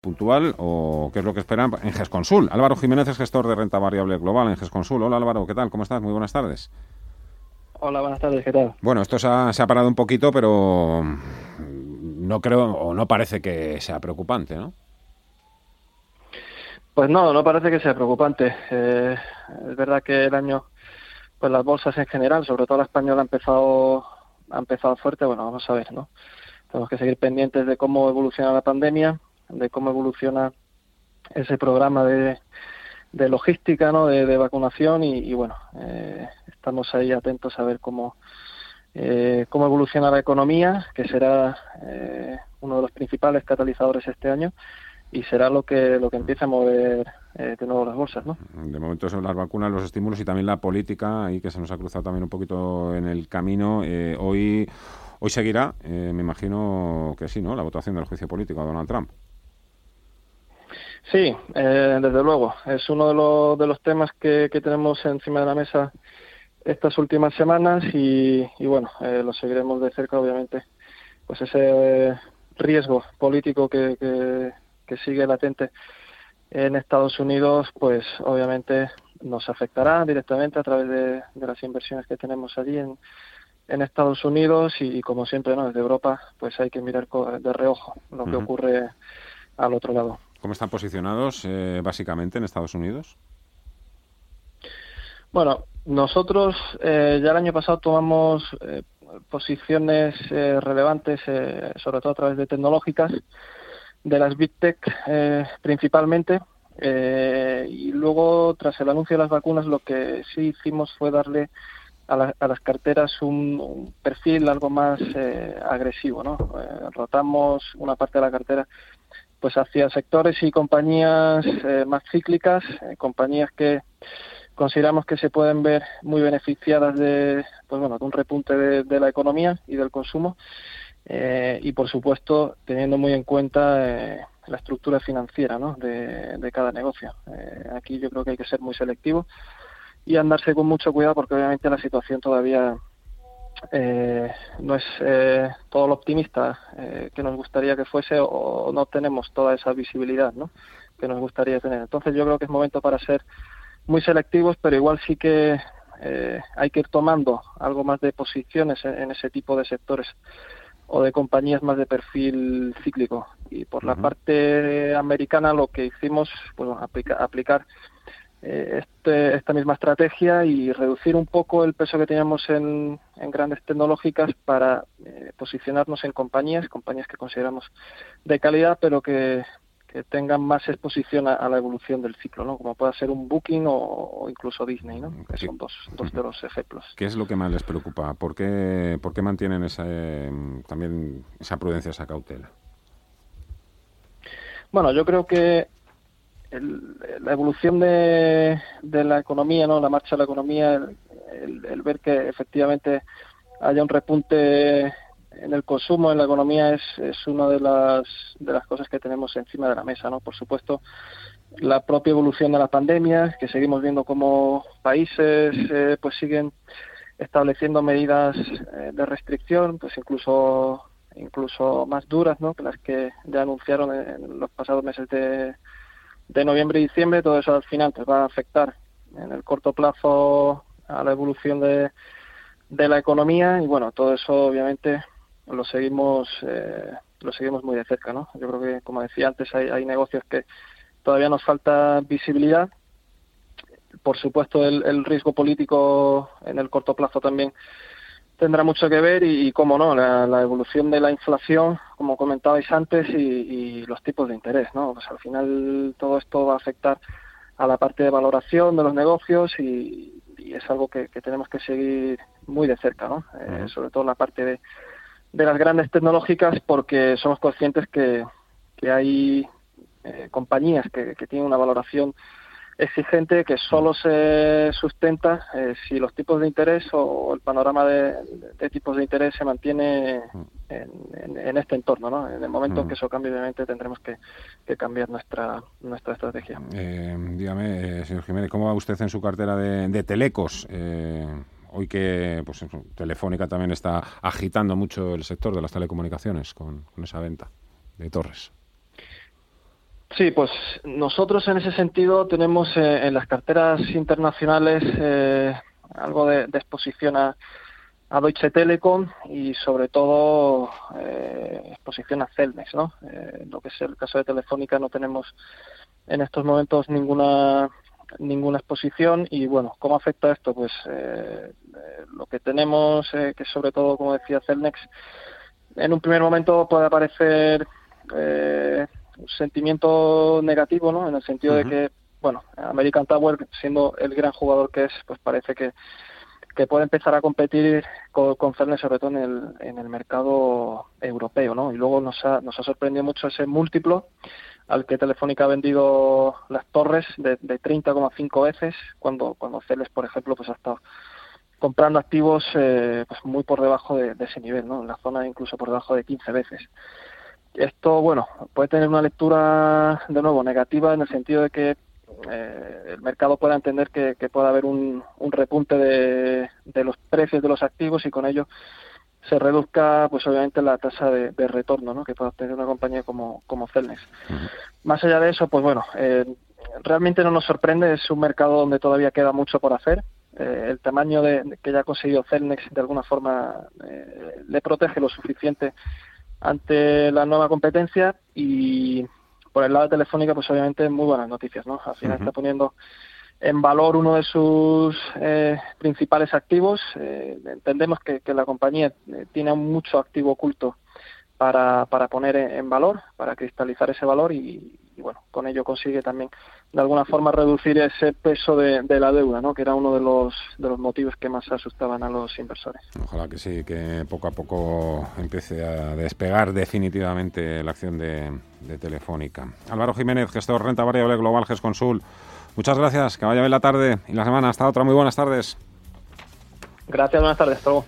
puntual o qué es lo que esperan en GESConsul. Álvaro Jiménez es gestor de renta variable global en GESConsul. Hola Álvaro, ¿qué tal? ¿Cómo estás? Muy buenas tardes. Hola, buenas tardes, ¿qué tal? Bueno, esto se ha, se ha parado un poquito, pero no creo o no parece que sea preocupante, ¿no? Pues no, no parece que sea preocupante. Eh, es verdad que el año, pues las bolsas en general, sobre todo la española, ha empezado, ha empezado fuerte. Bueno, vamos a ver, ¿no? Tenemos que seguir pendientes de cómo evoluciona la pandemia, de cómo evoluciona ese programa de, de logística, ¿no? De, vacunación y, bueno, eh, estamos ahí atentos a ver cómo eh, cómo evoluciona la economía, que será eh, uno de los principales catalizadores este año y será lo que lo que empiece a mover de nuevo las bolsas, ¿no? De momento son las vacunas, los estímulos y también la política, ahí que se nos ha cruzado también un poquito en el camino. hoy hoy seguirá, me imagino que sí, ¿no? La votación del juicio político a Donald Trump. Sí, eh, desde luego. Es uno de los, de los temas que, que tenemos encima de la mesa estas últimas semanas y, y bueno, eh, lo seguiremos de cerca, obviamente. Pues ese eh, riesgo político que, que, que, sigue latente en Estados Unidos, pues obviamente nos afectará directamente a través de, de las inversiones que tenemos allí en, en Estados Unidos y, como siempre, ¿no? desde Europa, pues hay que mirar de reojo lo que ocurre al otro lado. ¿Cómo están posicionados eh, básicamente en Estados Unidos? Bueno, nosotros eh, ya el año pasado tomamos eh, posiciones relevantes, sobre todo a través de tecnológicas, de las Big Tech principalmente. y luego, tras el anuncio de las vacunas, lo que sí hicimos fue darle a, las carteras un, perfil algo más agresivo. ¿no? rotamos una parte de la cartera pues hacia sectores y compañías eh, más cíclicas, eh, compañías que consideramos que se pueden ver muy beneficiadas de, pues bueno, de un repunte de, la economía y del consumo eh, y por supuesto teniendo muy en cuenta la estructura financiera ¿no? de, de cada negocio. aquí yo creo que hay que ser muy selectivo y andarse con mucho cuidado porque obviamente la situación todavía eh, no es eh, todo lo optimista eh, que nos gustaría que fuese o, no tenemos toda esa visibilidad ¿no? que nos gustaría tener. Entonces yo creo que es momento para ser muy selectivos, pero igual sí que eh, hay que ir tomando algo más de posiciones en, ese tipo de sectores o de compañías más de perfil cíclico. Y por la parte americana lo que hicimos, pues aplicar eh, este, esta misma estrategia y reducir un poco el peso que teníamos en, grandes tecnológicas para eh, posicionarnos en compañías, compañías que consideramos de calidad, pero que, tengan más exposición a, la evolución del ciclo, ¿no? Como pueda ser un Booking o, incluso Disney, ¿no? Que son dos, dos de los ejemplos. ¿Qué es lo que más les preocupa? ¿Por qué, por qué mantienen esa, también esa prudencia, esa cautela? Bueno, yo creo que la evolución de, de, la economía, ¿no? la marcha de la economía, el, ver que efectivamente haya un repunte en el consumo, en la economía, es, es una de las, de las cosas que tenemos encima de la mesa. ¿no? Por supuesto, la propia evolución de la pandemia, que seguimos viendo como países eh, pues siguen estableciendo medidas eh, de restricción, pues incluso incluso más duras ¿no? que las que ya anunciaron en los pasados meses de, de noviembre y diciembre, todo eso al final te va a afectar en el corto plazo a la evolución de, de la economía y bueno, todo eso obviamente lo seguimos eh, lo seguimos muy de cerca, ¿no? Yo creo que como decía antes hay, hay negocios que todavía nos falta visibilidad. Por supuesto el, el riesgo político en el corto plazo también tendrá mucho que ver y, cómo no, la, evolución de la inflación, como comentabais antes, y, los tipos de interés, ¿no? Pues al final todo esto va a afectar a la parte de valoración de los negocios y, es algo que, tenemos que seguir muy de cerca, ¿no? Eh, sobre todo la parte de, de las grandes tecnológicas porque somos conscientes que, que hay compañías que, que tienen una valoración exigente que solo se sustenta eh, si los tipos de interés o el panorama de, tipos de interés se mantiene en, este entorno. ¿no? En el momento en que mm. eso cambie, obviamente tendremos que, cambiar nuestra nuestra estrategia. Eh, dígame, eh, señor Jiménez, ¿cómo va usted en su cartera de, telecos? Eh, hoy que pues, Telefónica también está agitando mucho el sector de las telecomunicaciones con esa venta de torres. Sí, pues nosotros en ese sentido tenemos eh, en las carteras internacionales eh, algo de, exposición a, Deutsche Telekom y sobre todo eh, exposición a Celnex, ¿no? lo que es el caso de Telefónica no tenemos en estos momentos ninguna ninguna exposición y bueno, ¿cómo afecta esto? Pues lo que tenemos, que sobre todo, como decía Celnex, en un primer momento puede aparecer sentimiento negativo, ¿no? En el sentido de que, bueno, American Tower, siendo el gran jugador que es, pues parece que, que puede empezar a competir con, con sobre todo en el, en el mercado europeo, ¿no? Y luego nos ha, nos ha sorprendido mucho ese múltiplo al que Telefónica ha vendido las torres de, de 30,5 veces, cuando, cuando Celes, por ejemplo, pues ha estado comprando activos eh, pues muy por debajo de, de, ese nivel, ¿no? En la zona incluso por debajo de 15 veces. Esto, bueno, puede tener una lectura, de nuevo, negativa en el sentido de que eh, el mercado pueda entender que, que pueda haber un, un repunte de, de, los precios de los activos y con ello se reduzca, pues obviamente, la tasa de, retorno ¿no? que pueda obtener una compañía como, como Celnex. Más allá de eso, pues bueno, eh, realmente no nos sorprende, es un mercado donde todavía queda mucho por hacer. Eh, el tamaño de, que ya ha conseguido Celnex de alguna forma le protege lo suficiente ante la nueva competencia y por el lado de Telefónica, pues obviamente muy buenas noticias, ¿no? Al final está poniendo en valor uno de sus eh, principales activos. Eh, entendemos que, la compañía eh, tiene mucho activo oculto para, para poner en valor, para cristalizar ese valor y, bueno, con ello consigue también de alguna forma reducir ese peso de, la deuda, ¿no? que era uno de los, de los motivos que más asustaban a los inversores. Ojalá que sí, que poco a poco empiece a despegar definitivamente la acción de, Telefónica. Álvaro Jiménez, gestor renta variable global GESConsul. Muchas gracias, que vaya bien la tarde y la semana. Hasta otra, muy buenas tardes. Gracias, buenas tardes. Hasta luego.